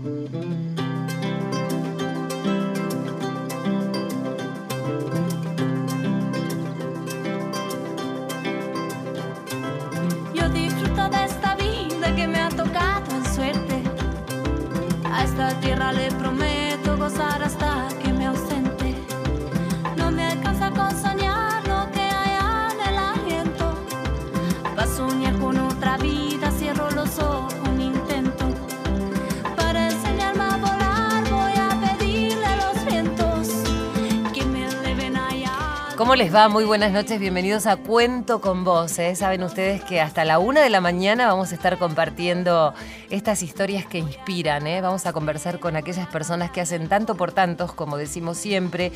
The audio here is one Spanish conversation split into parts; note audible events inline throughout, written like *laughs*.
Yo ¿Cómo les va? Muy buenas noches, bienvenidos a Cuento con Vos. ¿eh? Saben ustedes que hasta la una de la mañana vamos a estar compartiendo estas historias que inspiran. ¿eh? Vamos a conversar con aquellas personas que hacen tanto por tantos, como decimos siempre.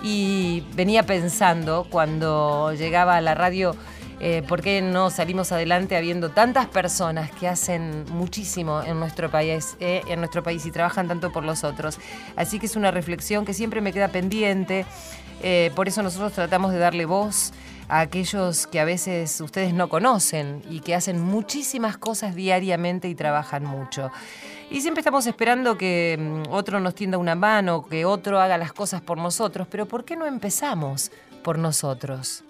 Y venía pensando cuando llegaba a la radio. eh, ¿Por qué no salimos adelante habiendo tantas personas que hacen muchísimo en nuestro país, en nuestro país y trabajan tanto por los otros? Así que es una reflexión que siempre me queda pendiente. Eh, por eso nosotros tratamos de darle voz a aquellos que a veces ustedes no conocen y que hacen muchísimas cosas diariamente y trabajan mucho. Y siempre estamos esperando que mm, otro nos tienda una mano, que otro haga las cosas por nosotros, pero ¿por qué no empezamos por nosotros?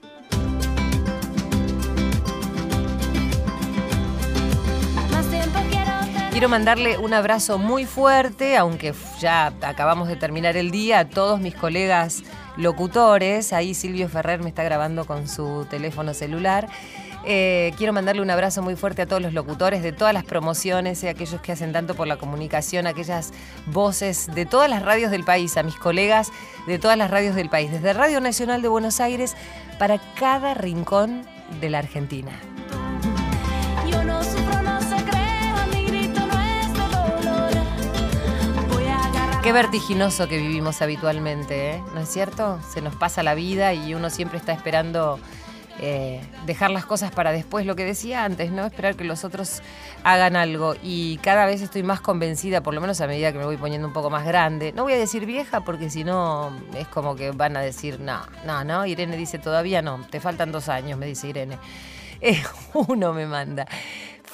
Quiero mandarle un abrazo muy fuerte, aunque ya acabamos de terminar el día, a todos mis colegas locutores. Ahí Silvio Ferrer me está grabando con su teléfono celular. Eh, quiero mandarle un abrazo muy fuerte a todos los locutores de todas las promociones, eh, aquellos que hacen tanto por la comunicación, aquellas voces de todas las radios del país, a mis colegas de todas las radios del país, desde Radio Nacional de Buenos Aires para cada rincón de la Argentina. Qué vertiginoso que vivimos habitualmente, ¿eh? ¿no es cierto? Se nos pasa la vida y uno siempre está esperando eh, dejar las cosas para después, lo que decía antes, ¿no? Esperar que los otros hagan algo. Y cada vez estoy más convencida, por lo menos a medida que me voy poniendo un poco más grande. No voy a decir vieja porque si no es como que van a decir, no, no, no. Irene dice, todavía no, te faltan dos años, me dice Irene. *laughs* Eh, uno me manda.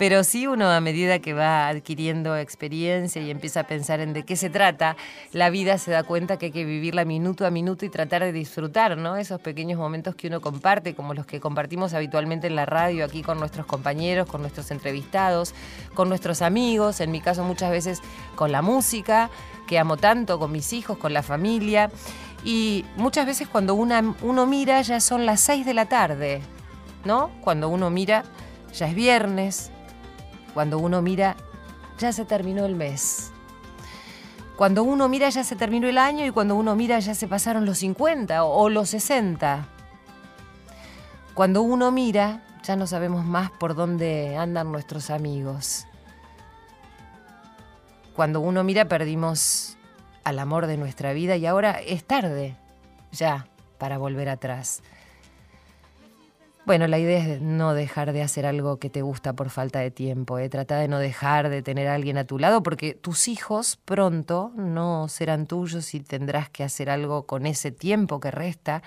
Pero sí uno a medida que va adquiriendo experiencia y empieza a pensar en de qué se trata, la vida se da cuenta que hay que vivirla minuto a minuto y tratar de disfrutar, ¿no? Esos pequeños momentos que uno comparte, como los que compartimos habitualmente en la radio, aquí con nuestros compañeros, con nuestros entrevistados, con nuestros amigos, en mi caso muchas veces con la música, que amo tanto, con mis hijos, con la familia. Y muchas veces cuando uno mira ya son las 6 de la tarde, ¿no? Cuando uno mira ya es viernes, cuando uno mira, ya se terminó el mes. Cuando uno mira, ya se terminó el año y cuando uno mira, ya se pasaron los 50 o, los 60. Cuando uno mira, ya no sabemos más por dónde andan nuestros amigos. Cuando uno mira, perdimos al amor de nuestra vida y ahora es tarde ya para volver atrás. Bueno, la idea es no dejar de hacer algo que te gusta por falta de tiempo. ¿eh? Trata de no dejar de tener a alguien a tu lado porque tus hijos pronto no serán tuyos y tendrás que hacer algo con ese tiempo que resta,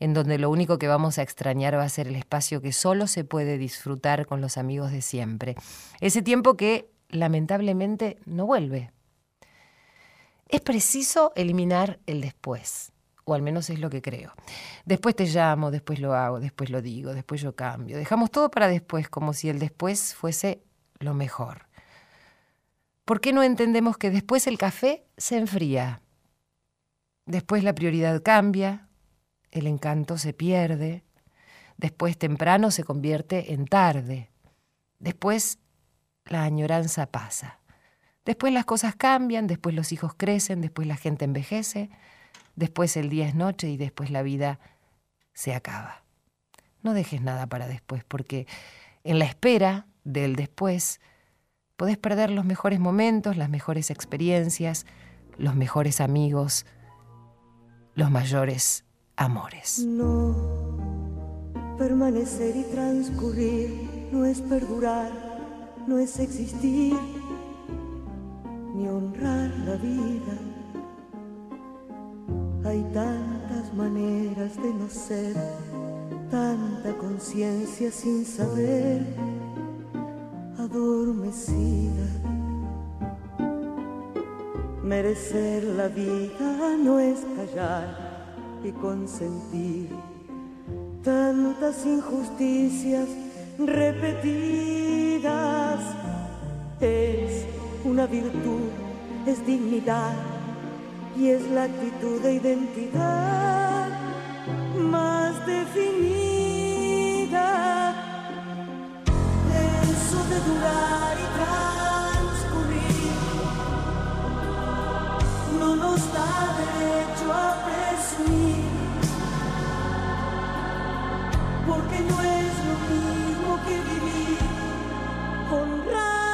en donde lo único que vamos a extrañar va a ser el espacio que solo se puede disfrutar con los amigos de siempre. Ese tiempo que lamentablemente no vuelve. Es preciso eliminar el después, o al menos es lo que creo. Después te llamo, después lo hago, después lo digo, después yo cambio. Dejamos todo para después, como si el después fuese lo mejor. ¿Por qué no entendemos que después el café se enfría? Después la prioridad cambia, el encanto se pierde, después temprano se convierte en tarde, después la añoranza pasa. Después las cosas cambian, después los hijos crecen, después la gente envejece, después el día es noche y después la vida se acaba. No dejes nada para después, porque en la espera del después podés perder los mejores momentos, las mejores experiencias, los mejores amigos, los mayores amores. No, permanecer y transcurrir no es perdurar, no es existir, ni honrar la vida. Hay tantas maneras de no ser, tanta conciencia sin saber, adormecida. Merecer la vida no es callar y consentir tantas injusticias repetidas. Es una virtud, es dignidad y es la actitud de identidad más definida. Eso de durar y transcurrir no nos da derecho a presumir, porque no es lo mismo que vivir, honrar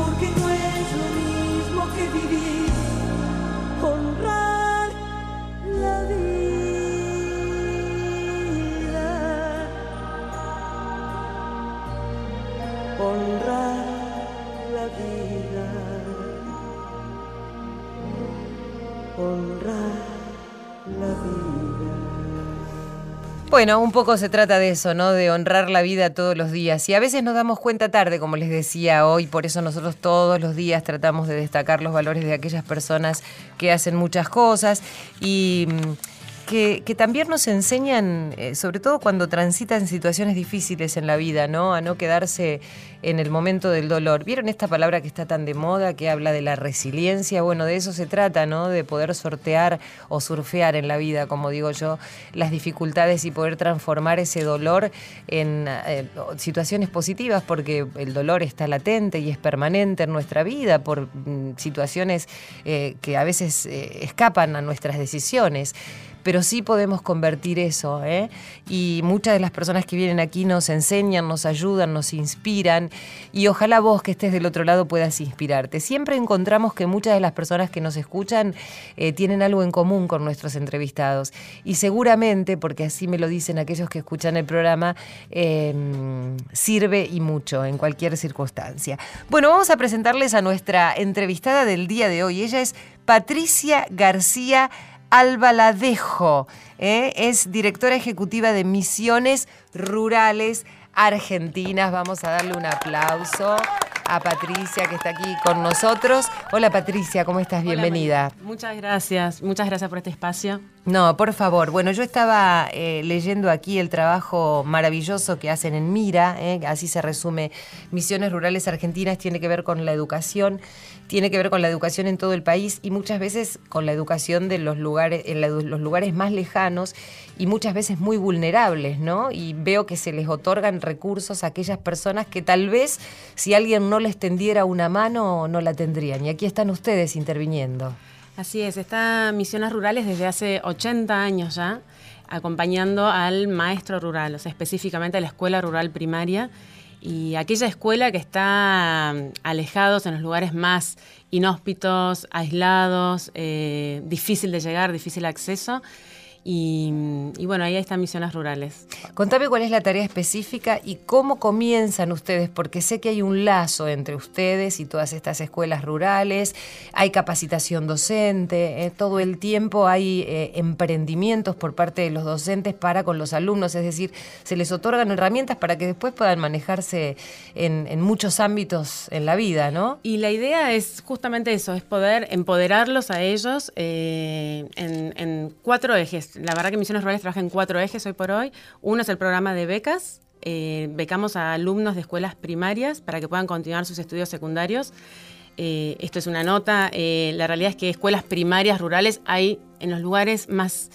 porque no es lo mismo que vivir, honrar la vida, Bueno, un poco se trata de eso, ¿no? De honrar la vida todos los días. Y a veces nos damos cuenta tarde, como les decía hoy, por eso nosotros todos los días tratamos de destacar los valores de aquellas personas que hacen muchas cosas y que, también nos enseñan, eh, sobre todo cuando transitan situaciones difíciles en la vida, ¿no? A no quedarse en el momento del dolor. ¿Vieron esta palabra que está tan de moda, que habla de la resiliencia? Bueno, de eso se trata, ¿no? De poder sortear o surfear en la vida, como digo yo, las dificultades y poder transformar ese dolor en eh, situaciones positivas, porque el dolor está latente y es permanente en nuestra vida por mm, situaciones eh, que a veces escapan a nuestras decisiones pero sí podemos convertir eso. ¿eh? Y muchas de las personas que vienen aquí nos enseñan, nos ayudan, nos inspiran y ojalá vos que estés del otro lado puedas inspirarte. Siempre encontramos que muchas de las personas que nos escuchan eh, tienen algo en común con nuestros entrevistados y seguramente, porque así me lo dicen aquellos que escuchan el programa, em, sirve y mucho en cualquier circunstancia. Bueno, vamos a presentarles a nuestra entrevistada del día de hoy. Ella es Patricia García Albaladejo. ¿eh? Es directora ejecutiva de Misiones Rurales Argentinas. Vamos a darle un aplauso a Patricia que está aquí con nosotros. Hola Patricia, ¿cómo estás? Bienvenida. muchas gracias, muchas gracias por este espacio. No, por favor. Bueno, yo estaba eh, leyendo aquí el trabajo maravilloso que hacen en Mira, ¿eh? así se resume Misiones Rurales Argentinas, tiene que ver con la educación tiene que ver con la educación en todo el país y muchas veces con la educación de los lugares, en los lugares más lejanos y muchas veces muy vulnerables, ¿no? Y veo que se les otorgan recursos a aquellas personas que tal vez si alguien no les tendiera una mano no la tendrían. Y aquí están ustedes interviniendo. Así es, está Misiones Rurales desde hace 80 años ya, acompañando al maestro rural, o sea, específicamente a la escuela rural primaria y aquella escuela que está mm, alejados en los lugares más inhóspitos, aislados, eh, difícil de llegar, difícil acceso, y, bueno, ahí están misiones rurales. Contame cuál es la tarea específica y cómo comienzan ustedes, porque sé que hay un lazo entre ustedes y todas estas escuelas rurales, hay capacitación docente, eh, todo el tiempo hay eh, emprendimientos por parte de los docentes para con los alumnos, es decir, se les otorgan herramientas para que después puedan manejarse en, muchos ámbitos en la vida, ¿no? Y la idea es justamente eso, es poder empoderarlos a ellos eh, en cuatro ejes la verdad que Misiones Rurales trabaja en cuatro ejes hoy por hoy. Uno es el programa de becas. Eh, becamos a alumnos de escuelas primarias para que puedan continuar sus estudios secundarios. Eh, esto es una nota. Eh, la realidad es que escuelas primarias rurales hay en los lugares más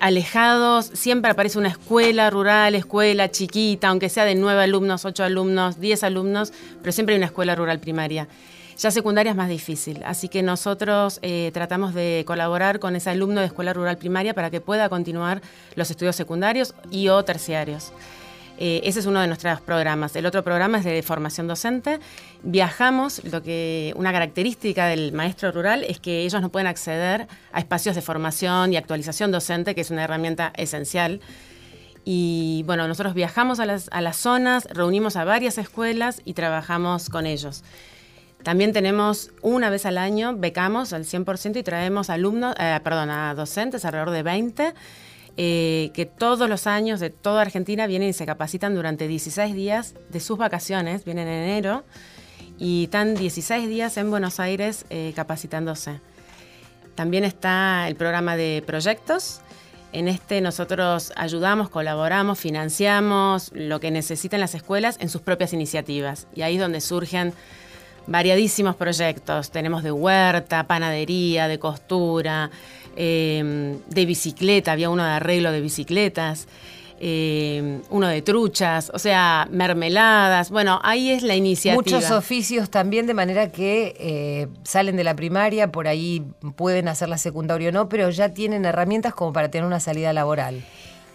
alejados. Siempre aparece una escuela rural, escuela chiquita, aunque sea de nueve alumnos, ocho alumnos, diez alumnos, pero siempre hay una escuela rural primaria. Ya secundaria es más difícil, así que nosotros eh, tratamos de colaborar con ese alumno de escuela rural primaria para que pueda continuar los estudios secundarios y o terciarios. Eh, ese es uno de nuestros programas. El otro programa es de formación docente. Viajamos, lo que una característica del maestro rural es que ellos no pueden acceder a espacios de formación y actualización docente, que es una herramienta esencial. Y bueno, nosotros viajamos a las, a las zonas, reunimos a varias escuelas y trabajamos con ellos. También tenemos una vez al año, becamos al 100% y traemos alumnos, eh, perdón, a docentes, alrededor de 20, eh, que todos los años de toda Argentina vienen y se capacitan durante 16 días de sus vacaciones, vienen en enero, y están 16 días en Buenos Aires eh, capacitándose. También está el programa de proyectos. En este nosotros ayudamos, colaboramos, financiamos lo que necesitan las escuelas en sus propias iniciativas. Y ahí es donde surgen variadísimos proyectos. Tenemos de huerta, panadería, de costura, em, de bicicleta, había uno de arreglo de bicicletas. Em, uno de truchas, o sea, mermeladas. Bueno, ahí es la iniciativa. Muchos oficios también, de manera que eh, salen de la primaria, por ahí pueden hacer la secundaria o no, pero ya tienen herramientas como para tener una salida laboral.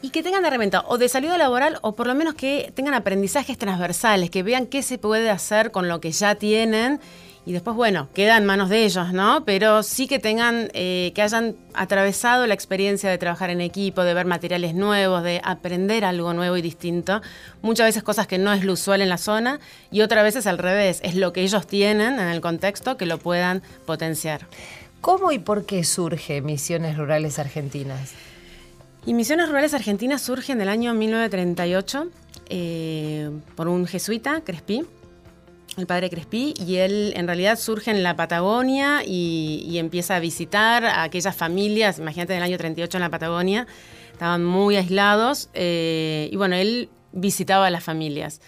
Y que tengan herramientas o de salida laboral o por lo menos que tengan aprendizajes transversales, que vean qué se puede hacer con lo que ya tienen y después, bueno, queda en manos de ellos, ¿no? Pero sí que tengan, eh, que hayan atravesado la experiencia de trabajar en equipo, de ver materiales nuevos, de aprender algo nuevo y distinto. Muchas veces cosas que no es lo usual en la zona y otras veces al revés, es lo que ellos tienen en el contexto que lo puedan potenciar. ¿Cómo y por qué surge Misiones Rurales Argentinas? Y Misiones Rurales Argentinas surge en el año 1938 eh, por un jesuita, Crespi, el padre Crespi, y él en realidad surge en la Patagonia y, empieza a visitar a aquellas familias, imagínate en el año 38 en la Patagonia, estaban muy aislados, eh, y bueno, él visitaba a las familias.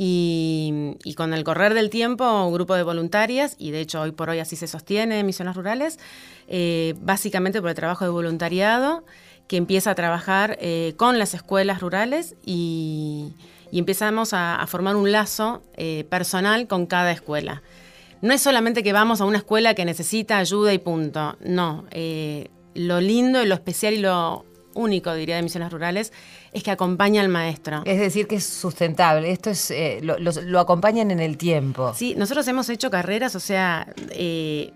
Y, con el correr del tiempo, un grupo de voluntarias, y de hecho hoy por hoy así se sostiene Misiones Rurales, eh, básicamente por el trabajo de voluntariado, que empieza a trabajar eh, con las escuelas rurales y, empezamos a, formar un lazo eh, personal con cada escuela. No es solamente que vamos a una escuela que necesita ayuda y punto, no. Eh, lo lindo y lo especial y lo único, diría, de Misiones Rurales, es que acompaña al maestro. Es decir, que es sustentable. Esto es lo, acompañan en el tiempo. Sí, nosotros hemos hecho carreras, o sea,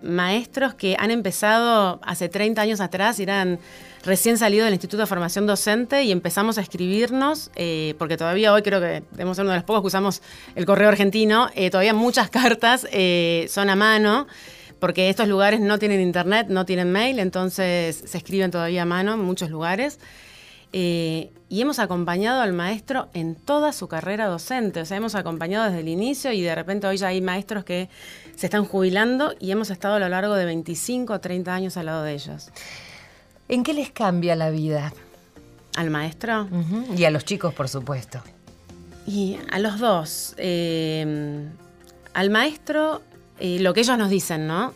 maestros que han empezado hace 30 años atrás, eran recién salido del Instituto de Formación Docente y empezamos a escribirnos, eh, porque todavía hoy creo que debemos ser uno de los pocos que usamos el correo argentino, eh, todavía muchas *laughs* cartas eh, son a mano porque estos lugares no tienen internet, no tienen mail, entonces se escriben todavía a mano en muchos lugares. y hemos acompañado al maestro en toda su carrera docente, o sea, hemos acompañado desde el inicio y de repente hoy ya hay maestros que se están jubilando y hemos estado a lo largo de 25 o 30 años al lado de ellos. ¿En qué les cambia la vida? ¿Al maestro? Y a los chicos, por supuesto. Y a los dos. Eh, al maestro, eh, lo que ellos nos dicen, ¿no?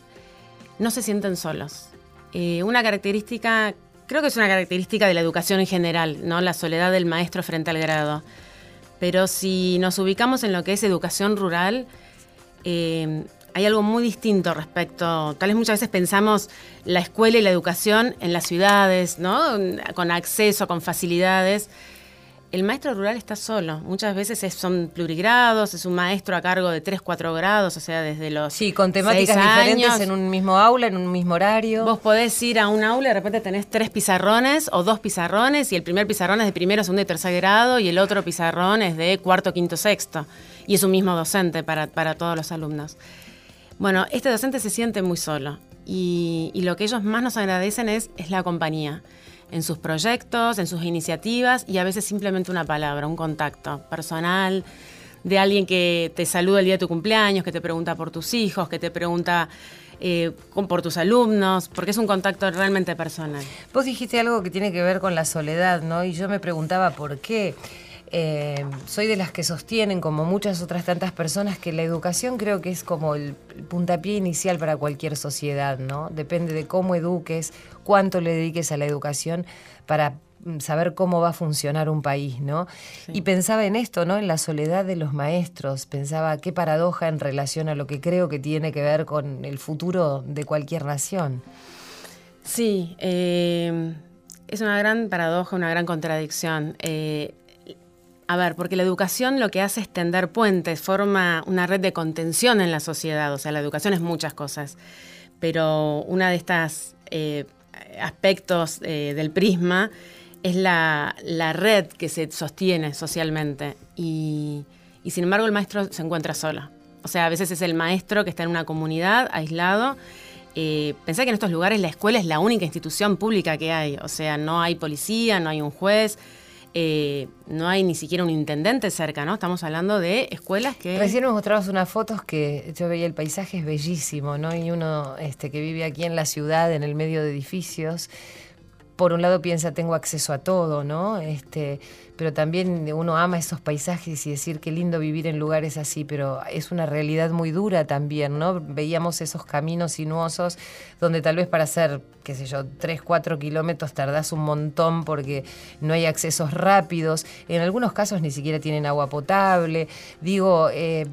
No se sienten solos. Eh, una característica, creo que es una característica de la educación en general, ¿no? La soledad del maestro frente al grado. Pero si nos ubicamos en lo que es educación rural, hay algo muy distinto respecto, tal vez muchas veces pensamos la escuela y la educación en las ciudades, ¿no? Con acceso, con facilidades. El maestro rural está solo. Muchas veces son plurigrados, es un maestro a cargo de 3, 4 grados, o sea, desde los. Sí, con temáticas diferentes en un mismo aula, en un mismo horario. Vos podés ir a un aula y de repente tenés tres pizarrones o dos pizarrones, y el primer pizarrón es de primero, segundo y tercer grado, y el otro pizarrón es de cuarto, quinto, sexto. Y es un mismo docente para, para todos los alumnos. Bueno, este docente se siente muy solo y, lo que ellos más nos agradecen es, la compañía en sus proyectos, en sus iniciativas y a veces simplemente una palabra, un contacto personal de alguien que te saluda el día de tu cumpleaños, que te pregunta por tus hijos, que te pregunta eh, por tus alumnos, porque es un contacto realmente personal. Vos dijiste algo que tiene que ver con la soledad, ¿no? Y yo me preguntaba por qué. Eh, soy de las que sostienen, como muchas otras tantas personas, que la educación creo que es como el puntapié inicial para cualquier sociedad, ¿no? Depende de cómo eduques, cuánto le dediques a la educación para mm, saber cómo va a funcionar un país, ¿no? Y pensaba en esto, ¿no? En la soledad de los maestros, pensaba qué paradoja en relación a lo que creo que tiene que ver con el futuro de cualquier nación. Sí, eh, es una gran paradoja, una gran contradicción. Eh, a ver, porque la educación lo que hace es tender puentes, forma una red de contención en la sociedad. O sea, la educación es muchas cosas. Pero una de estas eh, aspectos eh, del prisma es la, red que se sostiene socialmente. Y, sin embargo el maestro se encuentra solo. O sea, a veces es el maestro que está en una comunidad, aislado. Eh, pensá que en estos lugares la escuela es la única institución pública que hay. O sea, no hay policía, no hay un juez eh, no hay ni siquiera un intendente cerca, ¿no? Estamos hablando de escuelas que... Recién nos mostrabas unas fotos que yo veía el paisaje es bellísimo, ¿no? Y uno este, que vive aquí en la ciudad, en el medio de edificios, por un lado piensa tengo acceso a todo, ¿no? Este, pero también uno ama esos paisajes y decir qué lindo vivir en lugares así, pero es una realidad muy dura también, ¿no? Veíamos esos caminos sinuosos donde tal vez para hacer, qué sé yo, 3, 4 kilómetros tardás un montón porque no hay accesos rápidos, en algunos casos ni siquiera tienen agua potable, digo... Eh,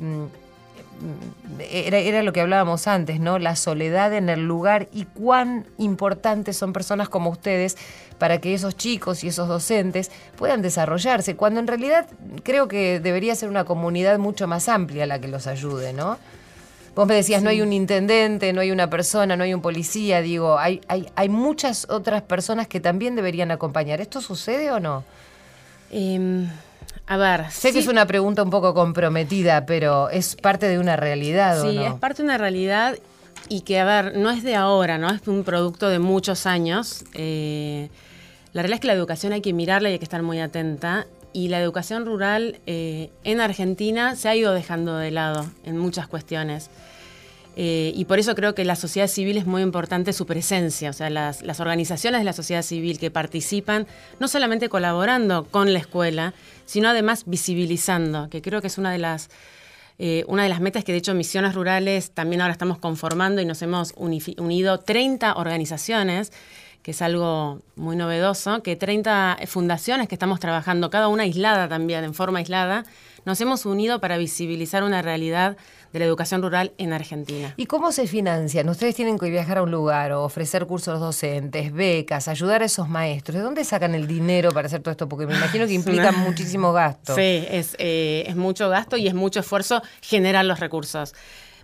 era, era, lo que hablábamos antes, ¿no? La soledad en el lugar y cuán importantes son personas como ustedes para que esos chicos y esos docentes puedan desarrollarse, cuando en realidad creo que debería ser una comunidad mucho más amplia la que los ayude, ¿no? Vos me decías, no hay un intendente, no hay una persona, no hay un policía, digo, hay, hay, hay muchas otras personas que también deberían acompañar. ¿Esto sucede o no? Em, a ver. Sé que es una pregunta un poco comprometida, pero es parte de una realidad. Sí, ¿o es parte de una realidad y que, a ver, no es de ahora, ¿no? Es un producto de muchos años. Eh, la realidad es que la educación hay que mirarla y hay que estar muy atenta. Y la educación rural eh, en Argentina se ha ido dejando de lado en muchas cuestiones. Eh, y por eso creo que la sociedad civil es muy importante su presencia, o sea, las, organizaciones de la sociedad civil que participan, no solamente colaborando con la escuela, sino además visibilizando, que creo que es una de las, eh, una de las metas que de hecho Misiones Rurales también ahora estamos conformando y nos hemos unido 30 organizaciones que es algo muy novedoso, que 30 fundaciones que estamos trabajando, cada una aislada también, en forma aislada, nos hemos unido para visibilizar una realidad de la educación rural en Argentina. ¿Y cómo se financian? Ustedes tienen que viajar a un lugar o ofrecer cursos docentes, becas, ayudar a esos maestros. ¿De dónde sacan el dinero para hacer todo esto? Porque me imagino que implica muchísimo gasto. Sí, es, eh, es mucho gasto y es mucho esfuerzo generar los recursos.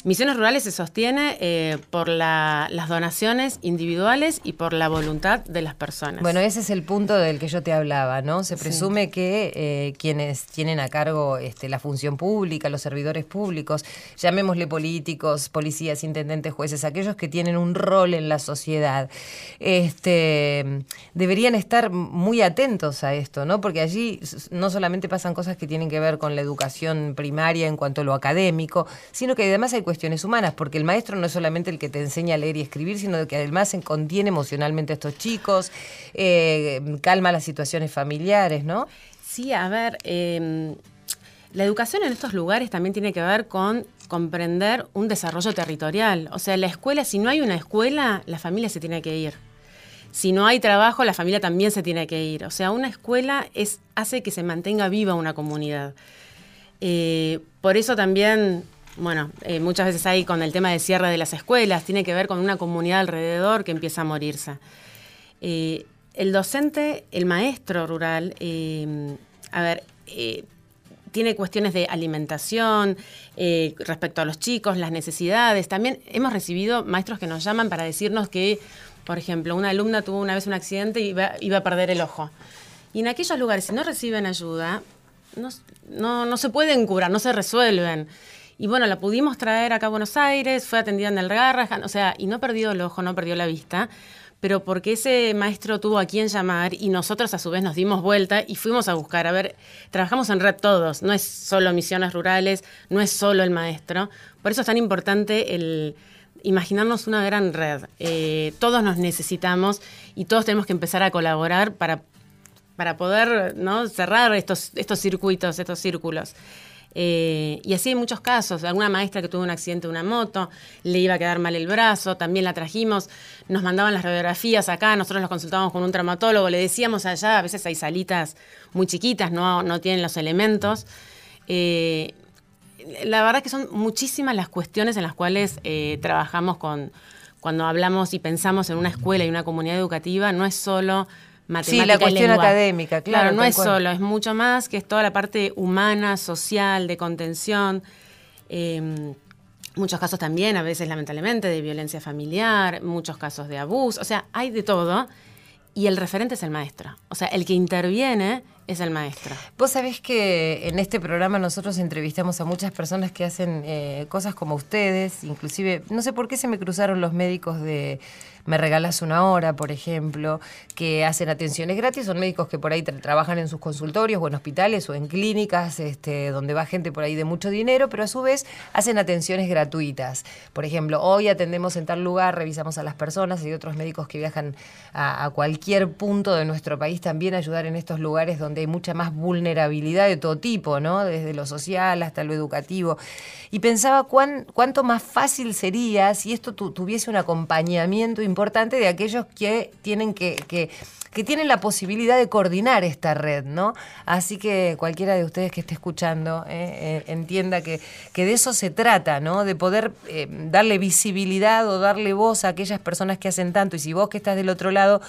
Misiones Rurales se sostiene eh, por las donaciones individuales y por la voluntad de las personas. Bueno, ese es el punto del que yo te hablaba, ¿no? Se presume que eh, quienes tienen a cargo este, la función pública, los servidores públicos, llamémosle políticos, policías, intendentes, jueces, aquellos que tienen un rol en la sociedad, este, deberían estar muy atentos a esto, ¿no? Porque allí no solamente pasan cosas que tienen que ver con la educación primaria en cuanto a lo académico, sino que además hay cuestiones humanas, porque el maestro no es solamente el que te enseña a leer y escribir, sino que además contiene emocionalmente a estos chicos, eh, calma las situaciones familiares, ¿no? Sí, a ver, em, la educación en estos lugares también tiene que ver con comprender un desarrollo territorial. O sea, la escuela, si no hay una escuela, la familia se tiene que ir. Si no hay trabajo, la familia también se tiene que ir. O sea, una escuela es, hace que se mantenga viva una comunidad. Eh, por eso también bueno, eh, muchas veces hay con el tema de cierre de las escuelas, tiene que ver con una comunidad alrededor que empieza a morirse. Eh, el docente, el maestro rural, eh, a ver, tiene cuestiones de alimentación respecto a los chicos, las necesidades. También hemos recibido maestros que nos llaman para decirnos que, por ejemplo, una alumna tuvo una vez un accidente y iba, a perder el ojo. Y en aquellos lugares, si no reciben ayuda, no, no, no se pueden curar, no se resuelven. Y bueno, la pudimos traer acá a Buenos Aires, fue atendida en el Garrahan, o sea, y no perdió el ojo, no perdió la vista, pero porque ese maestro tuvo a quien llamar y nosotros a su vez nos dimos vuelta y fuimos a buscar, a ver, trabajamos en red todos, no es solo misiones rurales, no es solo el maestro, por eso es tan importante el imaginarnos una gran red. Eh, todos nos necesitamos y todos tenemos que empezar a colaborar para, para poder ¿no? cerrar estos, estos circuitos, estos círculos. Eh, y así hay muchos casos. Alguna maestra que tuvo un accidente de una moto, le iba a quedar mal el brazo, también la trajimos, nos mandaban las radiografías acá, nosotros los consultábamos con un traumatólogo, le decíamos allá, a veces hay salitas muy chiquitas, no, no tienen los elementos. Eh, la verdad que son muchísimas las cuestiones en las cuales eh, trabajamos con, cuando hablamos y pensamos en una escuela y una comunidad educativa, no es solo matemática Sí, la cuestión académica, claro. Claro, no es solo, es mucho más, que es toda la parte humana, social, de contención. Eh, muchos casos también, a veces lamentablemente, de violencia familiar, muchos casos de abuso, o sea, hay de todo. Y el referente es el maestro. O sea, el que interviene es el maestro. Vos sabés que en este programa nosotros entrevistamos a muchas personas que hacen eh, cosas como ustedes, inclusive, no sé por qué se me cruzaron los médicos de Me Regalas una Hora, por ejemplo, que hacen atenciones gratis, son médicos que por ahí tra- trabajan en sus consultorios o en hospitales o en clínicas, este, donde va gente por ahí de mucho dinero, pero a su vez hacen atenciones gratuitas. Por ejemplo, hoy atendemos en tal lugar, revisamos a las personas, hay otros médicos que viajan a, a cualquier punto de nuestro país también a ayudar en estos lugares donde hay mucha más vulnerabilidad de todo tipo, ¿no? Desde lo social hasta lo educativo. Y pensaba cuán, cuánto más fácil sería si esto tu- tuviese un acompañamiento importante de aquellos que tienen que, que tienen la posibilidad de coordinar esta red, ¿no? Así que cualquiera de ustedes que esté escuchando eh, eh, entienda que, que de eso se trata, ¿no? De poder eh, darle visibilidad o darle voz a aquellas personas que hacen tanto. Y si vos que estás del otro lado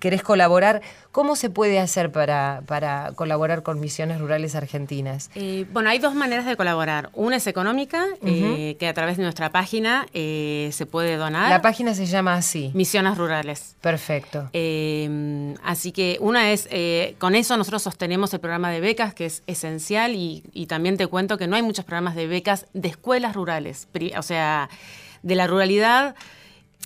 querés colaborar, ¿cómo se puede hacer para, para colaborar con Misiones Rurales Argentinas? Eh, bueno, hay dos maneras de colaborar. Una es económica, eh, que a través de nuestra página eh, se puede donar. La página se llama así. Misiones Rurales. Perfecto. Así que una es, con eso nosotros sostenemos el programa de becas, que es esencial, y, y también te cuento que no hay muchos programas de becas de escuelas rurales, o sea, de la ruralidad.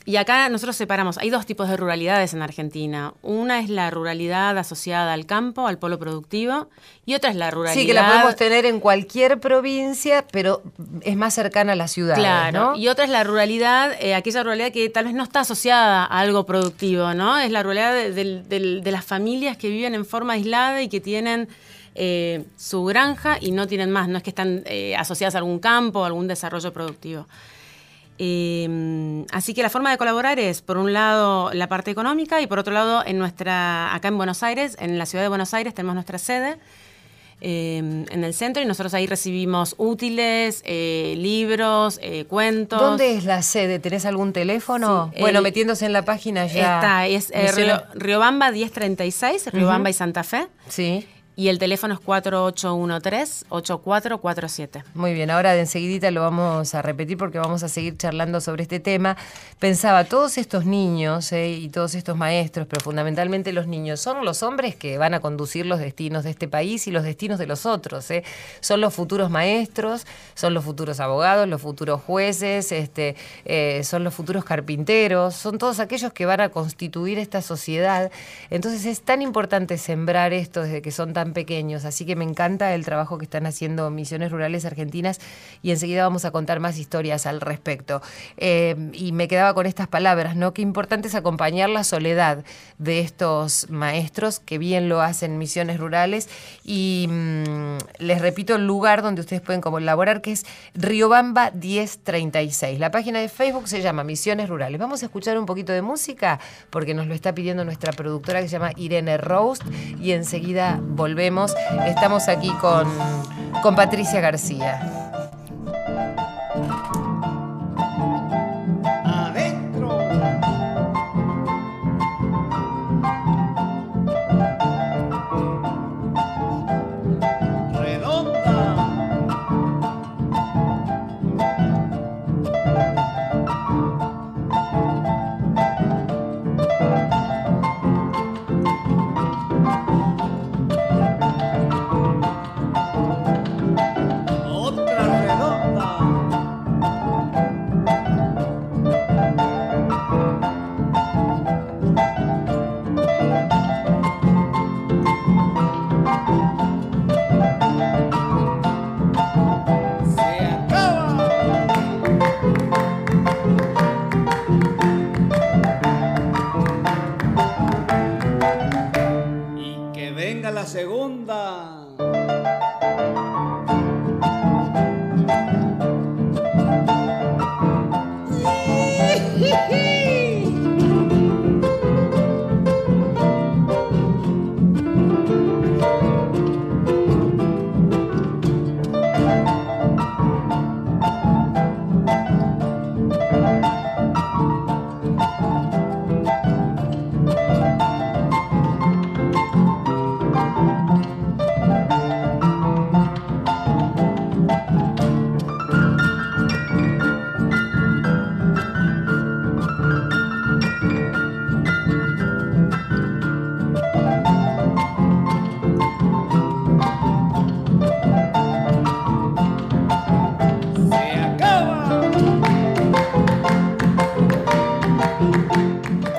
Y acá nosotros separamos, hay dos tipos de ruralidades en Argentina. Una es la ruralidad asociada al campo, al polo productivo, y otra es la ruralidad... Sí, que la podemos tener en cualquier provincia, pero es más cercana a la ciudad. Claro, ¿no? y otra es la ruralidad, eh, aquella ruralidad que tal vez no está asociada a algo productivo, ¿no? Es la ruralidad de, de las familias que viven en forma aislada y que tienen eh, su granja y no tienen más, no es que están eh, asociadas a algún campo o algún desarrollo productivo. Eh, así que la forma de colaborar es, por un lado, la parte económica y por otro lado, en nuestra, acá en Buenos Aires, en la ciudad de Buenos Aires, tenemos nuestra sede eh, en el centro y nosotros ahí recibimos útiles, eh, libros, eh, cuentos. ¿Dónde es la sede? ¿Tenés algún teléfono? Sí, bueno, el- metiéndose en la página ya. Está, es eh, Riobamba 1036, Riobamba y Santa Fe. Sí. Y el teléfono es 4813-8447. Muy bien, ahora de enseguidita lo vamos a repetir porque vamos a seguir charlando sobre este tema. Pensaba, todos estos niños eh, y todos estos maestros, pero fundamentalmente los niños, son los hombres que van a conducir los destinos de este país y los destinos de los otros. eh. Son los futuros maestros, son los futuros abogados, los futuros jueces, este, eh, son los futuros carpinteros, son todos aquellos que van a constituir esta sociedad. Entonces es tan importante sembrar esto desde que son tan pequeños. Así que me encanta el trabajo que están haciendo Misiones Rurales Argentinas y enseguida vamos a contar más historias al respecto. Eh, y me quedaba con estas palabras, ¿no? Qué importante es acompañar la soledad de estos maestros que bien lo hacen Misiones Rurales. Y mm, les repito el lugar donde ustedes pueden colaborar, que es Riobamba 1036. La página de Facebook se llama Misiones Rurales. Vamos a escuchar un poquito de música porque nos lo está pidiendo nuestra productora que se llama Irene Roast y enseguida volvemos. Estamos aquí con, con Patricia García.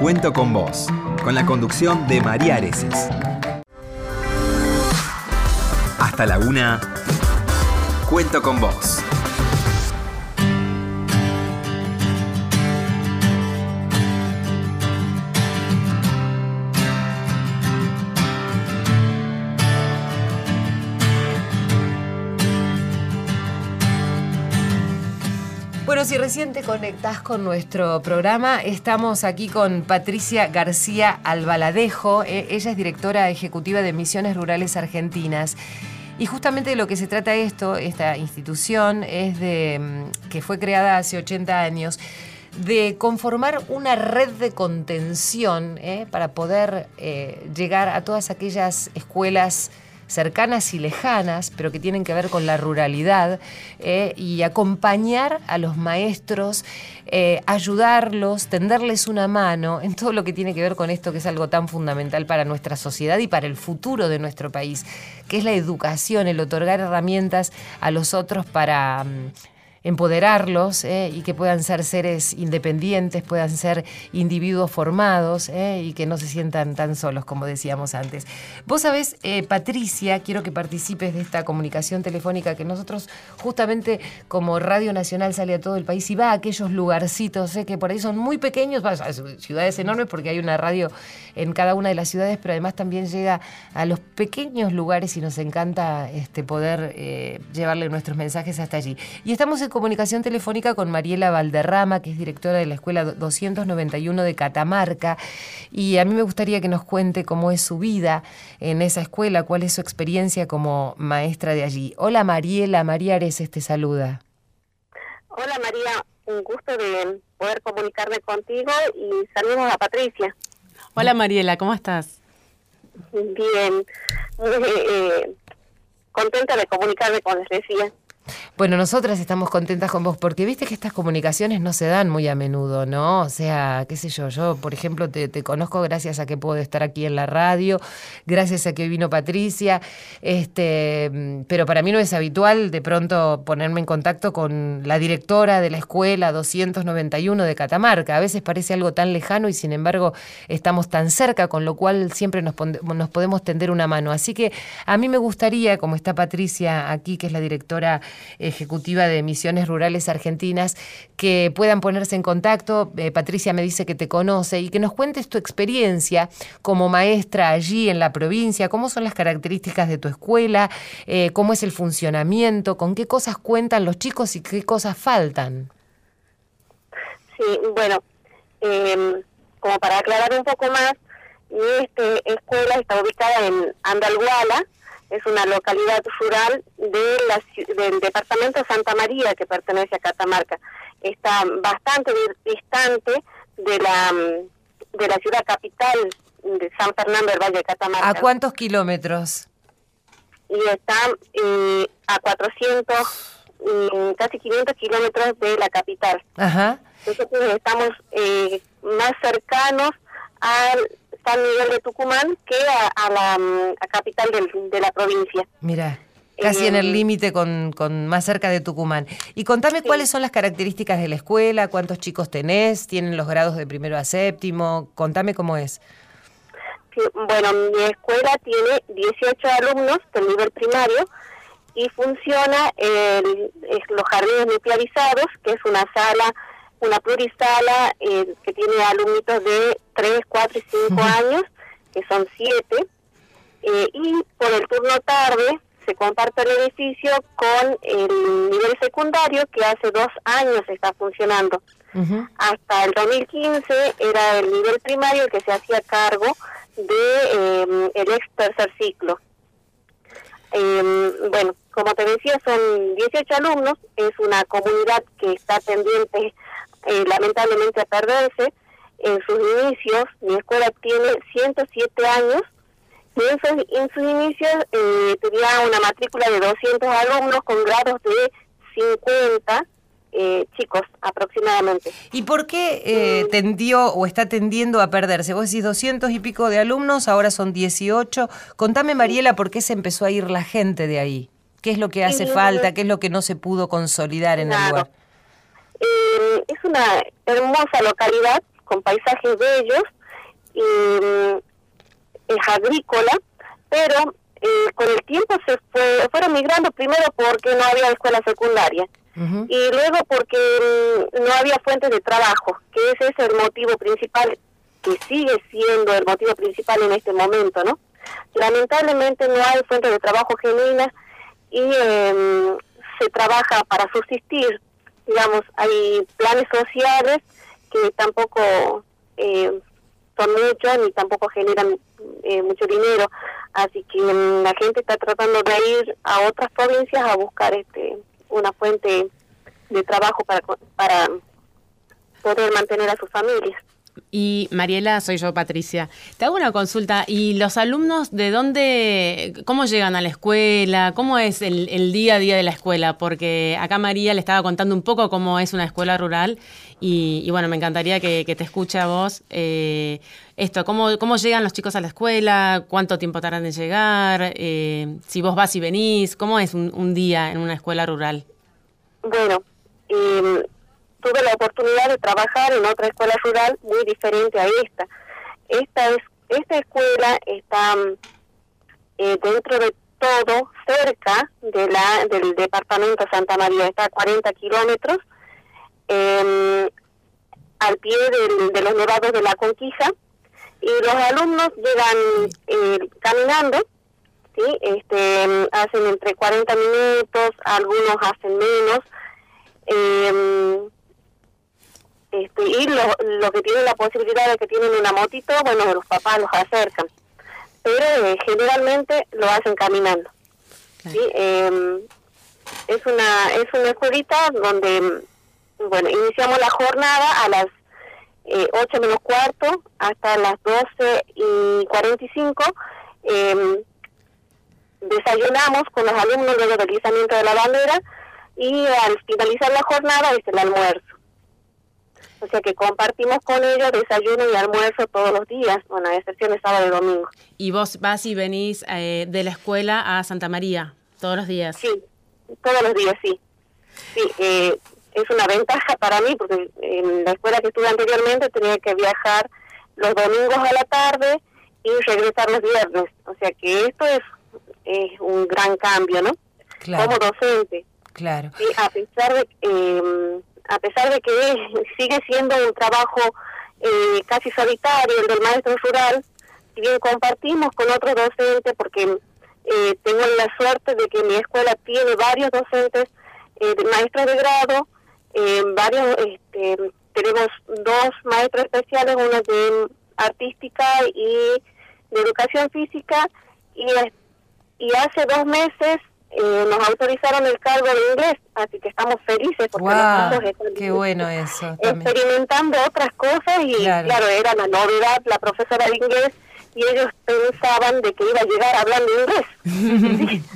Cuento con vos, con la conducción de María Areces. Hasta la una. Cuento con vos. Si recién te conectás con nuestro programa, estamos aquí con Patricia García Albaladejo. Eh, ella es directora ejecutiva de Misiones Rurales Argentinas. Y justamente de lo que se trata esto, esta institución, es de mm, que fue creada hace 80 años, de conformar una red de contención eh, para poder eh, llegar a todas aquellas escuelas cercanas y lejanas, pero que tienen que ver con la ruralidad, eh, y acompañar a los maestros, eh, ayudarlos, tenderles una mano en todo lo que tiene que ver con esto que es algo tan fundamental para nuestra sociedad y para el futuro de nuestro país, que es la educación, el otorgar herramientas a los otros para... Mm, empoderarlos eh, y que puedan ser seres independientes, puedan ser individuos formados eh, y que no se sientan tan solos, como decíamos antes. Vos sabés, eh, Patricia, quiero que participes de esta comunicación telefónica que nosotros justamente como Radio Nacional sale a todo el país y va a aquellos lugarcitos que por ahí son muy pequeños, ciudades enormes porque hay una radio en cada una de las ciudades, pero además también llega a los pequeños lugares y nos encanta este, poder llevarle nuestros mensajes hasta allí. Y estamos comunicación telefónica con Mariela Valderrama, que es directora de la Escuela 291 de Catamarca. Y a mí me gustaría que nos cuente cómo es su vida en esa escuela, cuál es su experiencia como maestra de allí. Hola Mariela, María Areces te saluda. Hola María, un gusto de poder comunicarme contigo y saludos a Patricia. Hola Mariela, ¿cómo estás? Bien, *laughs* eh, contenta de comunicarme con les decía. Bueno, nosotras estamos contentas con vos porque viste que estas comunicaciones no se dan muy a menudo, ¿no? O sea, qué sé yo, yo por ejemplo te, conozco gracias a que puedo estar aquí en la radio, gracias a que vino Patricia, este, pero para mí no es habitual de pronto ponerme en contacto con la directora de la escuela 291 de Catamarca. A veces parece algo tan lejano y sin embargo estamos tan cerca, con lo cual siempre nos, nos podemos tender una mano. Así que a mí me gustaría, como está Patricia aquí, que es la directora ejecutiva de Misiones Rurales Argentinas, que puedan ponerse en contacto. Eh, Patricia me dice que te conoce y que nos cuentes tu experiencia como maestra allí en la provincia, cómo son las características de tu escuela, eh, cómo es el funcionamiento, con qué cosas cuentan los chicos y qué cosas faltan. Sí, bueno, em, como para aclarar un poco más, esta escuela está ubicada en Andalguala, es una localidad rural de la, del departamento de Santa María que pertenece a Catamarca. Está bastante distante de la, mm, de la ciudad capital de San Fernando del Valle de Catamarca. ¿A cuántos kilómetros? Y está eh, a 400, mm, casi 500 kilómetros de la capital. Ajá. Nosotros estamos eh, más cercanos al San Miguel de Tucumán que a, la mm, capital de la provincia. Mira. Casi en el eh, límite con, con, más cerca de Tucumán. Y contame cuáles son las características de la escuela, cuántos chicos tenés, tienen los grados de primero a séptimo, contame cómo es. bueno, mi escuela tiene 18 alumnos del nivel primario y funciona el, los jardines nuclearizados, que es una sala una plurisala eh, que tiene alumnitos de 3, 4 y 5 años, que son 7. Eh, y por el turno tarde se comparte el edificio con el nivel secundario que hace dos años está funcionando. Hasta el 2015 era el nivel primario el que se hacía cargo de eh, el ex tercer ciclo. Eh, bueno, como te decía, son 18 alumnos, es una comunidad que está pendiente eh, lamentablemente a perderse. En sus inicios, mi escuela tiene 107 años y en sus, en sus inicios eh, tenía una matrícula de 200 alumnos con grados de 50 eh, chicos aproximadamente. ¿Y por qué eh, tendió o está tendiendo a perderse? Vos decís 200 y pico de alumnos, ahora son 18. Contame, Mariela, por qué se empezó a ir la gente de ahí. ¿Qué es lo que hace falta? ¿Qué es lo que no se pudo consolidar en el lugar? Eh, es una hermosa localidad con paisajes bellos y mm, es agrícola, pero eh, con el tiempo se fue, fueron migrando primero porque no había escuela secundaria y luego porque mm, no había fuentes de trabajo, que ese es el motivo principal, que sigue siendo el motivo principal en este momento, ¿no? Lamentablemente no hay fuentes de trabajo genuinas y em, se trabaja para subsistir, digamos, hay planes sociales que tampoco eh, son muchos ni tampoco generan eh, mucho dinero, así que mm, la gente está tratando de ir a otras provincias a buscar este una fuente de trabajo para, para poder mantener a sus familias. Y Mariela, soy yo, Patricia. Te hago una consulta. ¿Y los alumnos de dónde, cómo llegan a la escuela? ¿Cómo es el, día a día de la escuela? Porque acá María le estaba contando un poco cómo es una escuela rural y, bueno, me encantaría que, te escuche a vos eh, esto, ¿cómo, ¿cómo llegan los chicos a la escuela? ¿Cuánto tiempo tardan en llegar? Eh, si vos vas y venís, ¿cómo es un, día en una escuela rural? Bueno, eh, tuve la oportunidad de trabajar en otra escuela rural muy diferente a esta. Esta es esta escuela está eh, dentro de todo cerca de la del departamento Santa María, está a 40 kilómetros em, al pie de los nevados de la Conquija y los alumnos llegan eh, caminando, ¿sí? este, hacen entre 40 minutos, algunos hacen menos. Eh, este, y lo, que tienen la posibilidad de que tienen una motito, bueno, los papás los acercan, pero eh, generalmente lo hacen caminando. ¿sí? Em, es una es una escuelita donde, bueno, iniciamos la jornada a las eh, 8 menos cuarto hasta las 12 y 45. Eh, desayunamos con los alumnos luego del izamiento de la bandera y al finalizar la jornada es el almuerzo. O sea que compartimos con ellos desayuno y almuerzo todos los días, bueno, a excepción de sábado y domingo. ¿Y vos vas y venís eh, de la escuela a Santa María todos los días? Sí, todos los días, sí. Sí, eh, es una ventaja para mí porque en la escuela que estuve anteriormente tenía que viajar los domingos a la tarde y regresar los viernes. O sea que esto es, es un gran cambio, ¿no? Claro. Como docente. Claro. Sí, a pesar de... Eh, a pesar de que *laughs* sigue siendo un trabajo eh, casi solitario el del maestro rural, si bien compartimos con otros docentes, porque eh, tengo la suerte de que mi escuela tiene varios docentes eh, maestros de grado, varios este, tenemos dos maestros especiales, uno de artística y de educación física, y hace dos meses eh, nos autorizaron el cargo de inglés, así que estamos felices porque wow, qué bueno eso. Experimentando otras cosas y claro. era la novedad la profesora de inglés y ellos pensaban de que iba a llegar hablando inglés. *laughs*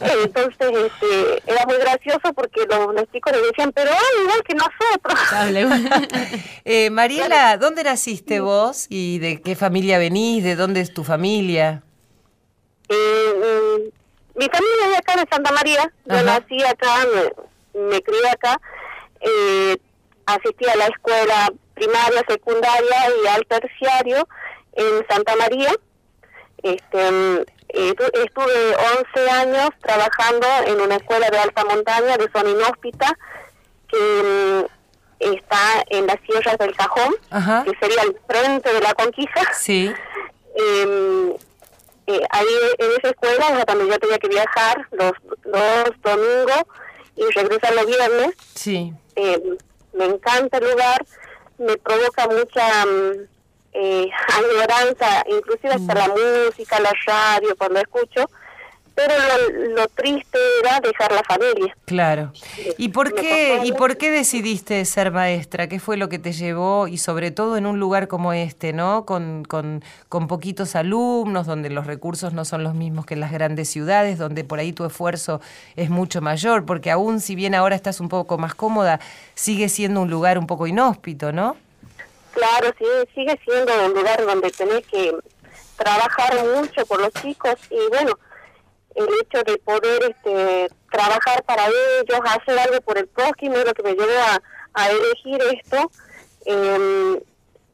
Entonces este, era muy gracioso porque los, los chicos le decían, pero ay, igual que nosotros. *laughs* *laughs* eh, Mariela, ¿dónde naciste vos y de qué familia venís? ¿De dónde es tu familia? Eh, mi familia es de acá de Santa María, yo nací acá, me, crié acá, eh, asistí a la escuela primaria, secundaria y al terciario en Santa María. Este, eh, estuve 11 años trabajando en una escuela de alta montaña de zona inhóspita que mm, está en las sierras del Cajón, que sería el frente de la conquista. Sí. *laughs* Em, eh, ahí en esa escuela también yo tenía que viajar los, los domingos y regresar los viernes. Sí. Eh, me encanta el lugar, me provoca mucha mm, eh, *laughs* añoranza, inclusive hasta la música, la radio, cuando escucho, pero lo, triste era dejar la familia. Claro. ¿Y por qué y por qué decidiste ser maestra? ¿Qué fue lo que te llevó y sobre todo en un lugar como este, ¿no? Con, con, con poquitos alumnos, donde los recursos no son los mismos que en las grandes ciudades, donde por ahí tu esfuerzo es mucho mayor, porque aún si bien ahora estás un poco más cómoda, sigue siendo un lugar un poco inhóspito, ¿no? Claro, sí, sigue siendo un lugar donde tenés que trabajar mucho por los chicos y bueno, el hecho de poder este, trabajar para ellos, hacer algo por el prójimo, es lo que me llevó a, elegir esto. Em,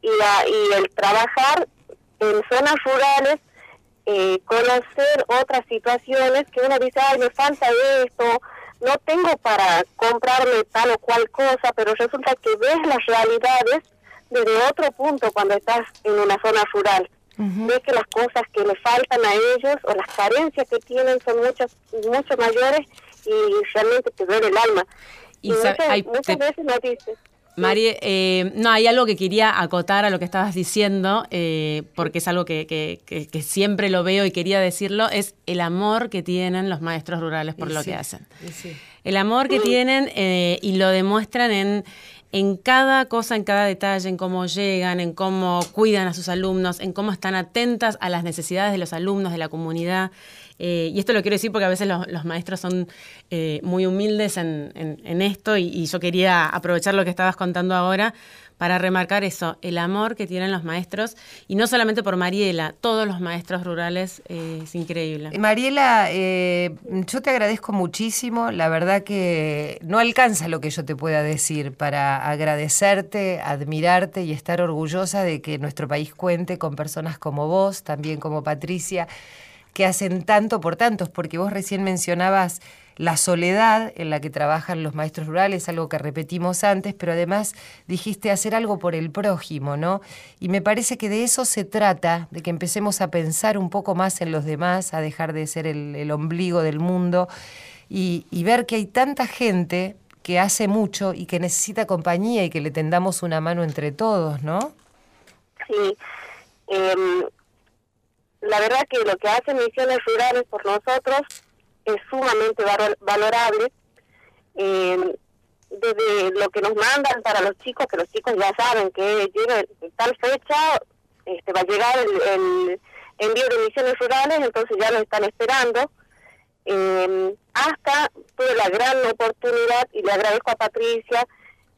y, y el trabajar en zonas rurales, eh, conocer otras situaciones que uno dice, ay, me falta esto, no tengo para comprarme tal o cual cosa, pero resulta que ves las realidades desde otro punto cuando estás en una zona rural ve que las cosas que le faltan a ellos o las carencias que tienen son muchas, mucho mayores y realmente te duele el alma. Y, muchas, veces no dices. María, eh, no, hay algo que quería acotar a lo que estabas diciendo, eh, porque es algo que, que, siempre lo veo y quería decirlo, es el amor que tienen los maestros rurales por lo que hacen. El amor que tienen eh, y lo demuestran en en cada cosa, en cada detalle, en cómo llegan, en cómo cuidan a sus alumnos, en cómo están atentas a las necesidades de los alumnos, de la comunidad. Eh, y esto lo quiero decir porque a veces los, maestros son eh, muy humildes en, esto y, yo quería aprovechar lo que estabas contando ahora para remarcar eso, el amor que tienen los maestros, y no solamente por Mariela, todos los maestros rurales, eh, es increíble. Mariela, eh, yo te agradezco muchísimo, la verdad que no alcanza lo que yo te pueda decir para agradecerte, admirarte y estar orgullosa de que nuestro país cuente con personas como vos, también como Patricia, que hacen tanto por tantos, porque vos recién mencionabas la soledad en la que trabajan los maestros rurales, algo que repetimos antes, pero además dijiste hacer algo por el prójimo, ¿no? Y me parece que de eso se trata, de que empecemos a pensar un poco más en los demás, a dejar de ser el, ombligo del mundo y, ver que hay tanta gente que hace mucho y que necesita compañía y que le tendamos una mano entre todos, ¿no? Sí. Em, la verdad que lo que hacen Misiones Rurales por nosotros es sumamente valorable. Eh, desde lo que nos mandan para los chicos, que los chicos ya saben que llega tal fecha, este, va a llegar el, envío de misiones rurales, entonces ya lo están esperando. Eh, hasta tuve la gran oportunidad, y le agradezco a Patricia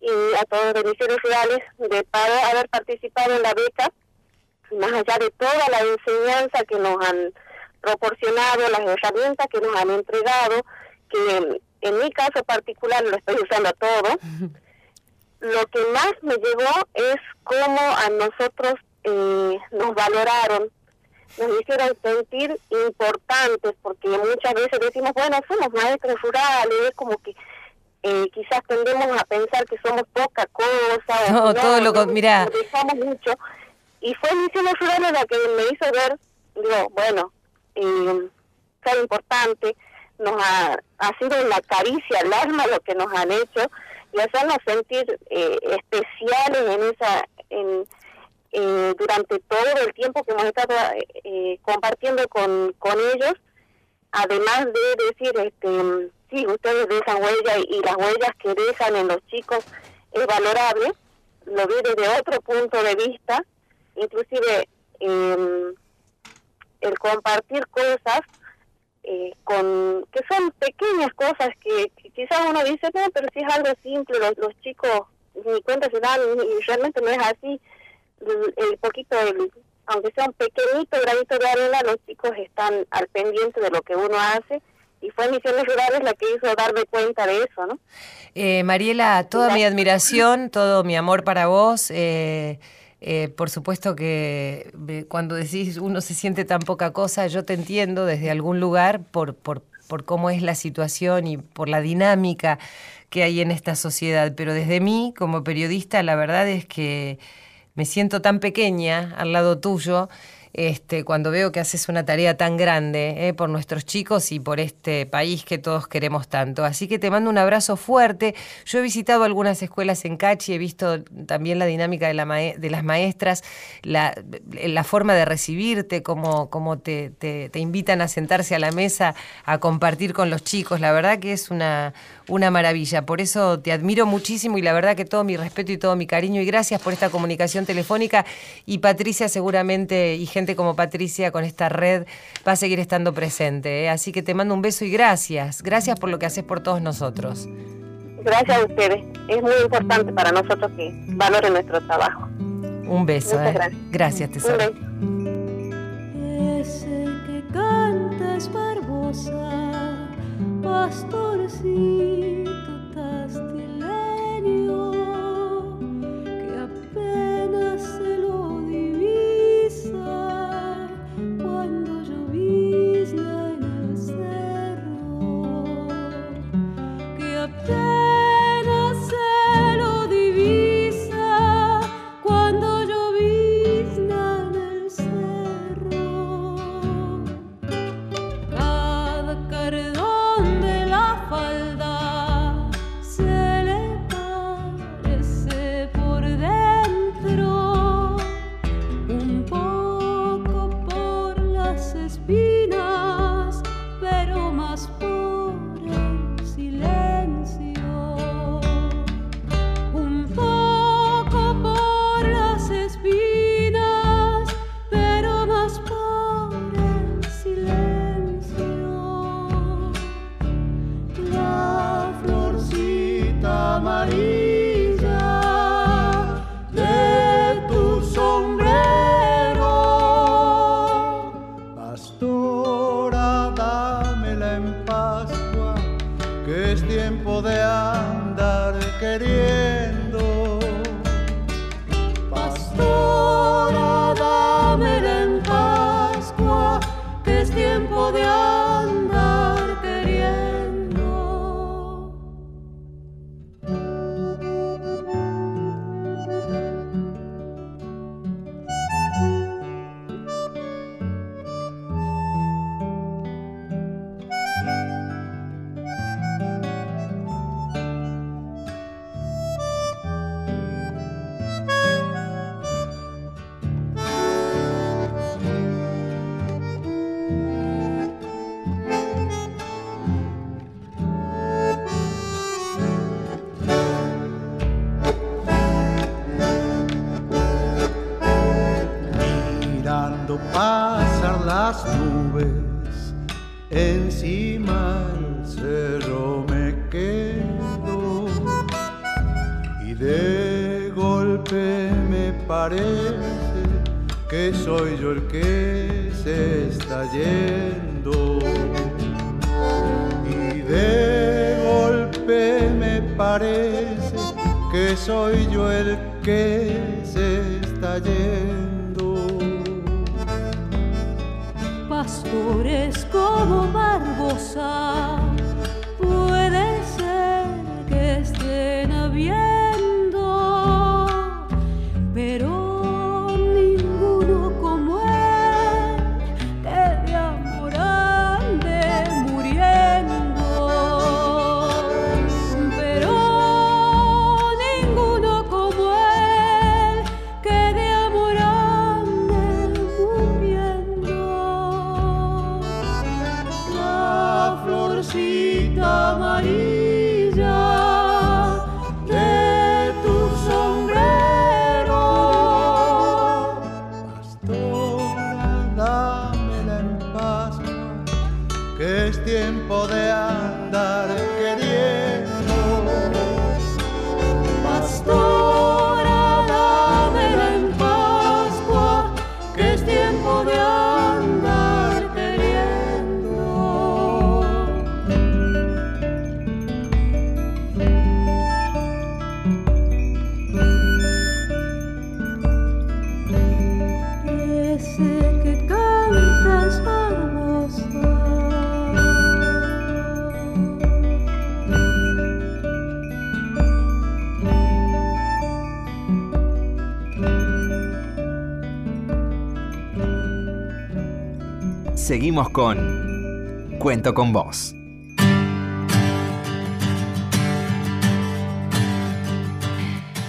y a todos los misiones rurales, de poder haber participado en la beca, más allá de toda la enseñanza que nos han proporcionado, las herramientas que nos han entregado, que en mi caso particular lo estoy usando todo. *laughs* Lo que más me llevó es cómo a nosotros eh, nos valoraron, nos hicieron sentir importantes, porque muchas veces decimos, bueno, somos maestros rurales, es como que eh, quizás tendemos a pensar que somos poca cosa. No, todo lo que, mira. mucho. Y fue Misiones Rurales la que me hizo ver, digo, bueno, eh, tan importante, nos ha, ha sido una caricia al alma lo que nos han hecho y hacernos sentir eh, especiales en esa en, eh, durante todo el tiempo que hemos estado eh, compartiendo con, con ellos. Además de decir este sí ustedes dejan huella y, y, las huellas que dejan en los chicos es valorable lo vi desde otro punto de vista inclusive eh, el compartir cosas eh, con que son pequeñas cosas que, quizás uno dice, no, pero si es algo simple, los, los chicos ni cuenta se dan y realmente no es así. El, poquito, aunque sea un pequeñito granito de arena, los chicos están al pendiente de lo que uno hace y fue Misiones Rurales la que hizo darme cuenta de eso, ¿no? Eh, Mariela, toda mi admiración, todo mi amor para vos. Eh, eh, por supuesto que cuando decís uno se siente tan poca cosa, yo te entiendo desde algún lugar por, por, por cómo es la situación y por la dinámica que hay en esta sociedad, pero desde mí como periodista la verdad es que me siento tan pequeña al lado tuyo este, cuando veo que haces una tarea tan grande eh, por nuestros chicos y por este país que todos queremos tanto. Así que te mando un abrazo fuerte. Yo he visitado algunas escuelas en Cachi, he visto también la dinámica de, la las maestras, la, forma de recibirte, cómo, te invitan a sentarse a la mesa a compartir con los chicos. La verdad que es una, una maravilla. Por eso te admiro muchísimo y la verdad que todo mi respeto y todo mi cariño y gracias por esta comunicación telefónica. Y Patricia seguramente y gente como Patricia con esta red va a seguir estando presente. ¿eh? Así que te mando un beso y gracias. Gracias por lo que haces por todos nosotros. Gracias a ustedes. Es muy importante para nosotros que valoren nuestro trabajo. Un beso. ¿eh? gracias. Gracias, tesoro. Ese que canta es Barbosa, pastorcito de golpe me parece que soy yo el que se está yendo y de golpe me parece que soy yo el que se está yendo. Pastores como Barbosa, seguimos con Cuento con vos.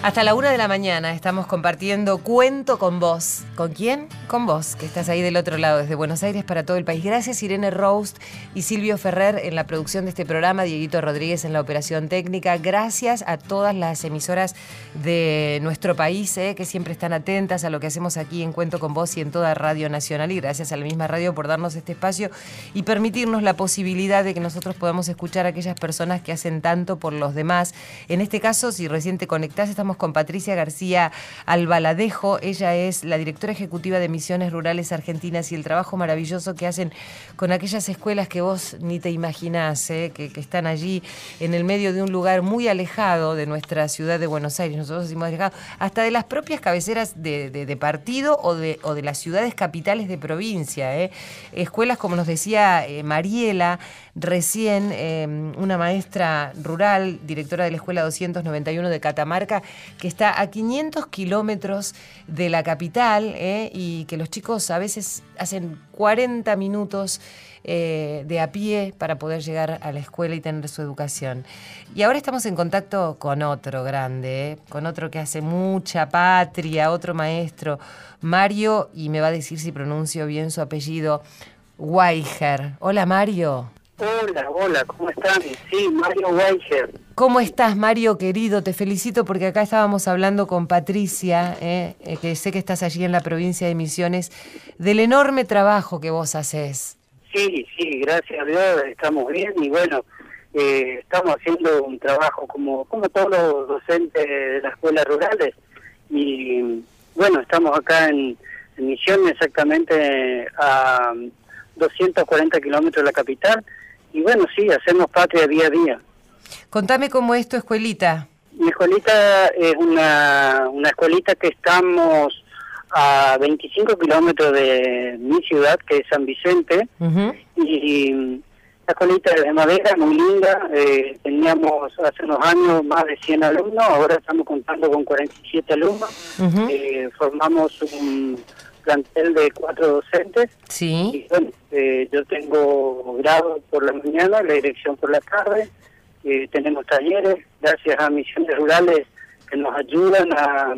Hasta la una de la mañana estamos compartiendo Cuento con vos. ¿Con quién? Con vos, que estás ahí del otro lado, desde Buenos Aires para todo el país. Gracias Irene Roast y Silvio Ferrer en la producción de este programa, Dieguito Rodríguez en la operación técnica. Gracias a todas las emisoras de nuestro país, eh, que siempre están atentas a lo que hacemos aquí en Cuento con vos y en toda Radio Nacional. Y gracias a la misma radio por darnos este espacio y permitirnos la posibilidad de que nosotros podamos escuchar a aquellas personas que hacen tanto por los demás. En este caso, si recién te conectás, estamos con Patricia García Albaladejo. Ella es la directora ejecutiva de Misiones Rurales Argentinas y el trabajo maravilloso que hacen con aquellas escuelas que vos ni te imaginás, ¿eh? que, están allí en el medio de un lugar muy alejado de nuestra ciudad de Buenos Aires. Nosotros decimos alejado, hasta de las propias cabeceras de, partido o de, o de, las ciudades capitales de provincia. ¿eh? Escuelas, como nos decía eh, Mariela, recién eh, una maestra rural, directora de la Escuela 291 de Catamarca, que está a 500 kilómetros de la capital eh, y que los chicos a veces hacen 40 minutos eh, de a pie para poder llegar a la escuela y tener su educación. Y ahora estamos en contacto con otro grande, eh, con otro que hace mucha patria, otro maestro, Mario, y me va a decir si pronuncio bien su apellido, Weiger. Hola Mario. Hola, hola, ¿cómo están? Sí, Mario Weiger. ¿Cómo estás, Mario, querido? Te felicito porque acá estábamos hablando con Patricia, eh, que sé que estás allí en la provincia de Misiones, del enorme trabajo que vos haces. Sí, sí, gracias a Dios estamos bien y bueno, eh, estamos haciendo un trabajo como, como todos los docentes de las escuelas rurales y bueno, estamos acá en, en Misiones exactamente a 240 kilómetros de la capital y bueno, sí, hacemos patria día a día. Contame cómo es tu escuelita. Mi escuelita es una, una escuelita que estamos a 25 kilómetros de mi ciudad, que es San Vicente, uh -huh. y la escuelita es de madera, muy linda, eh, teníamos hace unos años más de 100 alumnos, ahora estamos contando con 47 alumnos, uh -huh. eh, formamos un plantel de cuatro docentes. Sí. Y bueno, eh, yo tengo grado por la mañana, la dirección por la tarde. Eh, tenemos talleres, gracias a misiones rurales que nos ayudan a,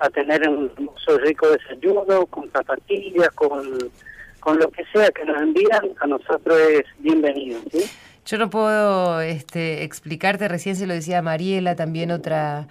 a tener un hermoso rico desayuno, con zapatillas, con, con lo que sea que nos envían, a nosotros es bienvenido. ¿sí? Yo no puedo este, explicarte, recién se lo decía Mariela, también otra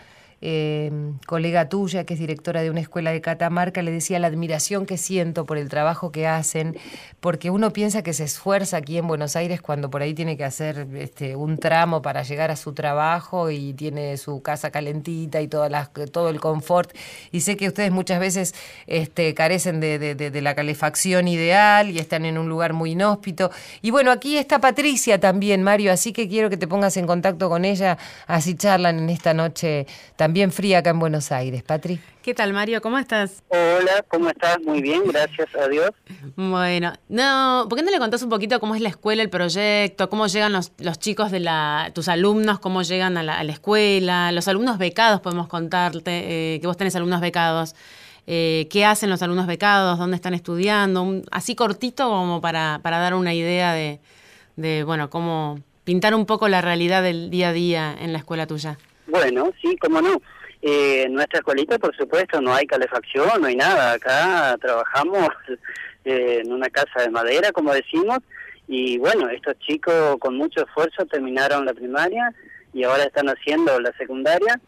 eh, colega tuya, que es directora de una escuela de Catamarca, le decía la admiración que siento por el trabajo que hacen, porque uno piensa que se esfuerza aquí en Buenos Aires cuando por ahí tiene que hacer este, un tramo para llegar a su trabajo y tiene su casa calentita y todas las, todo el confort. Y sé que ustedes muchas veces este, carecen de, la calefacción ideal y están en un lugar muy inhóspito. Y bueno, aquí está Patricia también, Mario, así que quiero que te pongas en contacto con ella, así charlan en esta noche también bien fría acá en Buenos Aires. Patri. ¿Qué tal, Mario? ¿Cómo estás? Hola, ¿cómo estás? Muy bien, gracias a Dios. Bueno, no, ¿por qué no le contás un poquito cómo es la escuela, el proyecto, cómo llegan los, los chicos de la, tus alumnos, cómo llegan a la, a la escuela, los alumnos becados, podemos contarte, eh, que vos tenés alumnos becados. Eh, qué hacen los alumnos becados, dónde están estudiando, un, así cortito como para, para dar una idea de, de, bueno, cómo pintar un poco la realidad del día a día en la escuela tuya. Bueno, sí, cómo no. Eh, nuestra escuelita, por supuesto, no hay calefacción, no hay nada. Acá trabajamos *laughs* eh, en una casa de madera, como decimos, y bueno, estos chicos con mucho esfuerzo terminaron la primaria y ahora están haciendo la secundaria.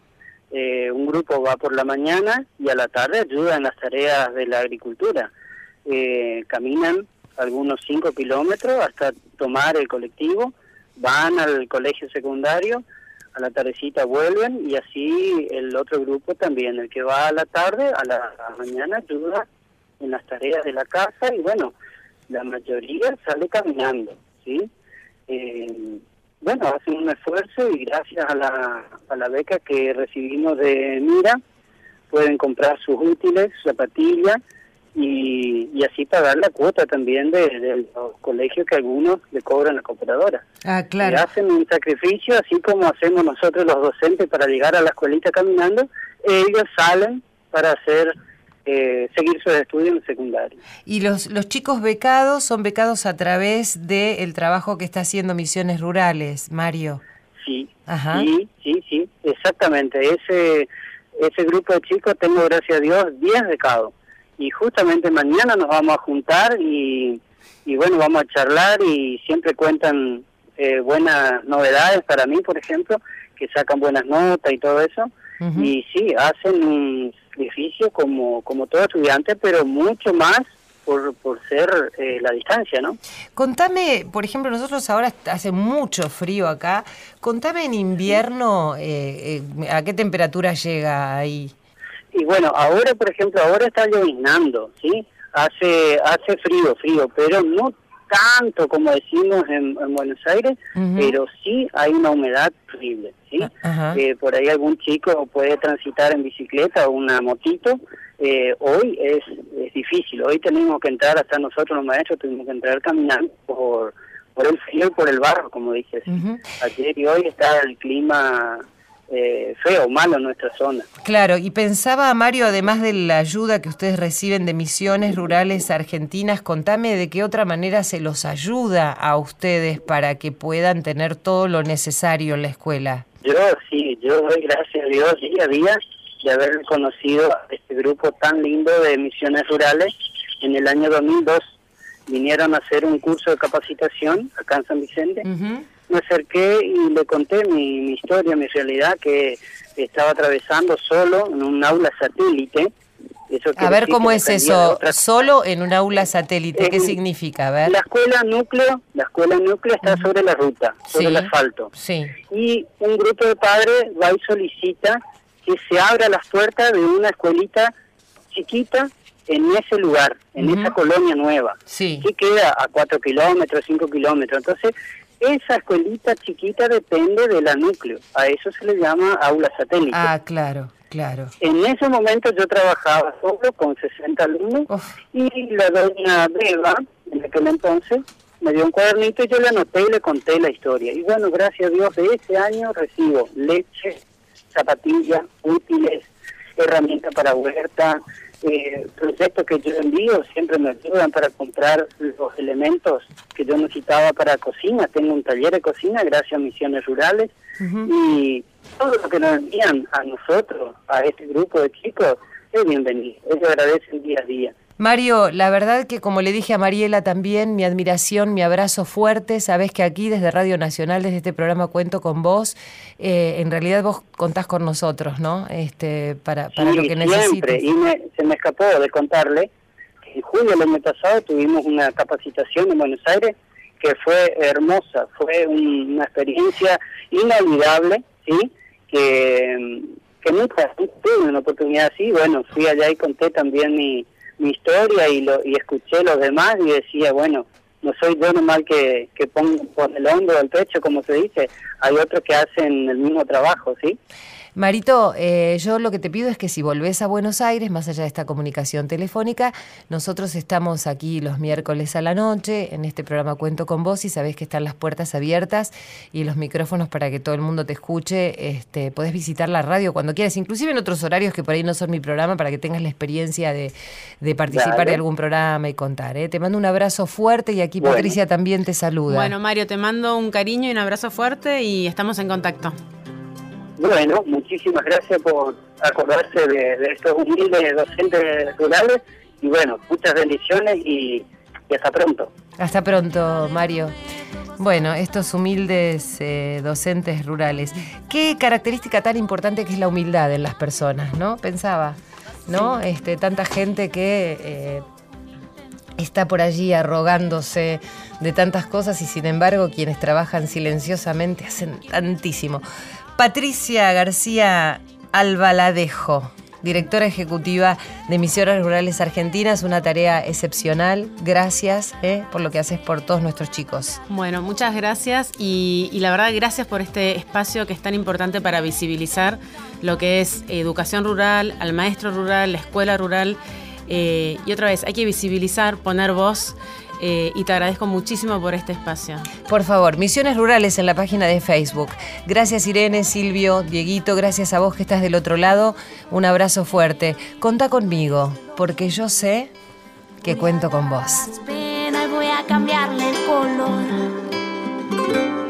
Eh, un grupo va por la mañana y a la tarde ayuda en las tareas de la agricultura. Eh, caminan algunos cinco kilómetros hasta tomar el colectivo, van al colegio secundario, a la tardecita vuelven y así el otro grupo también, el que va a la tarde, a la, mañana ayuda en las tareas de la casa y bueno, la mayoría sale caminando, ¿sí? Eh, bueno, hacen un esfuerzo y gracias a la, a la beca que recibimos de Mira, pueden comprar sus útiles, zapatillas y, y así pagar la cuota también de, de, los colegios que algunos le cobran a la cooperadora. Ah, claro. Y hacen un sacrificio, así como hacemos nosotros los docentes para llegar a la escuelita caminando, ellos salen para hacer eh, seguir sus estudios en secundaria. Y los, los chicos becados son becados a través del trabajo que está haciendo Misiones Rurales, Mario. Sí, Ajá. sí, sí, sí, exactamente. Ese, ese grupo de chicos tengo, gracias a Dios, 10 becados. Y justamente mañana nos vamos a juntar y, y bueno, vamos a charlar y siempre cuentan eh, buenas novedades para mí, por ejemplo, que sacan buenas notas y todo eso. Y sí, hacen un sacrificio como, como todo estudiante, pero mucho más por, por ser eh, la distancia, ¿no? Contame, por ejemplo, nosotros ahora hace mucho frío acá. Contame en invierno eh, eh, a qué temperatura llega ahí. Y bueno, ahora, por ejemplo, ahora está lloviznando, ¿sí? Hace hace frío, frío, pero no tanto como decimos en, en Buenos Aires, pero sí hay una humedad terrible, ¿sí? Eh, por ahí algún chico puede transitar en bicicleta o una motito. Eh, hoy es, es difícil, hoy tenemos que entrar, hasta nosotros los maestros tuvimos que entrar caminando por, por el frío y por el barro, como. Ujú. Ayer y hoy está el clima eh, feo, malo en nuestra zona. Claro, y pensaba, Mario, además de la ayuda que ustedes reciben de misiones rurales argentinas, contame de qué otra manera se los ayuda a ustedes para que puedan tener todo lo necesario en la escuela. Yo sí, yo doy gracias a Dios día a día de haber conocido a este grupo tan lindo de misiones rurales. En el año 2002 vinieron a hacer un curso de capacitación acá en San Vicente. Me acerqué y le conté mi, mi historia, mi realidad, que estaba atravesando solo en un aula satélite. Eso A ver cómo es eso, solo en un aula satélite, ¿qué En- significa? A ver. La escuela núcleo, la escuela núcleo está sobre la ruta, sobre Sí. el asfalto. Sí. y un grupo de padres va y solicita que se abra las puertas de una escuelita chiquita en ese lugar, en Ujú. esa colonia nueva, Sí. que queda a cuatro kilómetros, cinco kilómetros. Entonces, esa escuelita chiquita depende de la núcleo. A eso se le llama aula satélite. Ah, claro, claro. En ese momento yo trabajaba solo con 60 alumnos Uf. y la doña Beba, en aquel entonces, me dio un cuadernito y yo le anoté y le conté la historia. Y bueno, gracias a Dios, de ese año recibo leche, zapatillas, útiles, herramientas para huerta, eh, proyectos que yo envío siempre me ayudan para comprar los elementos que yo necesitaba para cocina. Tengo un taller de cocina gracias a Misiones Rurales y todo lo que nos envían a nosotros, a este grupo de chicos, es bienvenido. Ellos agradecen día a día. Mario, la verdad que como le dije a Mariela también, mi admiración, mi abrazo fuerte, sabes que aquí desde Radio Nacional, desde este programa cuento con vos, eh, en realidad vos contás con nosotros, ¿no? Este, para, para Sí, lo que siempre. necesites. Y me- se me escapó de contarle que en julio del año pasado tuvimos una capacitación en Buenos Aires que fue hermosa, fue un- una experiencia inolvidable, ¿sí? Que, que nunca tuve una oportunidad así. Bueno, fui allá y conté también mi, mi historia y, lo, y escuché los demás y decía, bueno, no soy yo nomás que, que pongo por el hombro el pecho, como se dice, hay otros que hacen el mismo trabajo, ¿sí? Marito, eh, yo lo que te pido es que si volvés a Buenos Aires, más allá de esta comunicación telefónica, nosotros estamos aquí los miércoles a la noche, en este programa Cuento con vos y sabés que están las puertas abiertas y los micrófonos para que todo el mundo te escuche. Este, podés visitar la radio cuando quieras, inclusive en otros horarios que por ahí no son mi programa, para que tengas la experiencia de, de participar Dale. de algún programa y contar. ¿eh? Te mando un abrazo fuerte y aquí Bueno. Patricia también te saluda. Bueno, Mario, te mando un cariño y un abrazo fuerte y estamos en contacto. Bueno, muchísimas gracias por acordarse de, de estos humildes docentes rurales y bueno, muchas bendiciones y, y hasta pronto. Hasta pronto, Mario. Bueno, estos humildes eh, docentes rurales. Qué característica tan importante que es la humildad en las personas, ¿no? Pensaba, ¿no? Este, tanta gente que eh, está por allí arrogándose de tantas cosas y sin embargo quienes trabajan silenciosamente hacen tantísimo. Patricia García Albaladejo, directora ejecutiva de Misiones Rurales Argentinas, una tarea excepcional. Gracias eh, por lo que haces por todos nuestros chicos. Bueno, muchas gracias y, la verdad gracias por este espacio que es tan importante para visibilizar lo que es educación rural, al maestro rural, la escuela rural. Eh, y otra vez, hay que visibilizar, poner voz eh, y te agradezco muchísimo por este espacio. Por favor, Misiones Rurales en la página de Facebook. Gracias Irene, Silvio, Dieguito, gracias a vos que estás del otro lado. Un abrazo fuerte. Conta conmigo, porque yo sé que cuento con vos. Penas voy a cambiarle el color.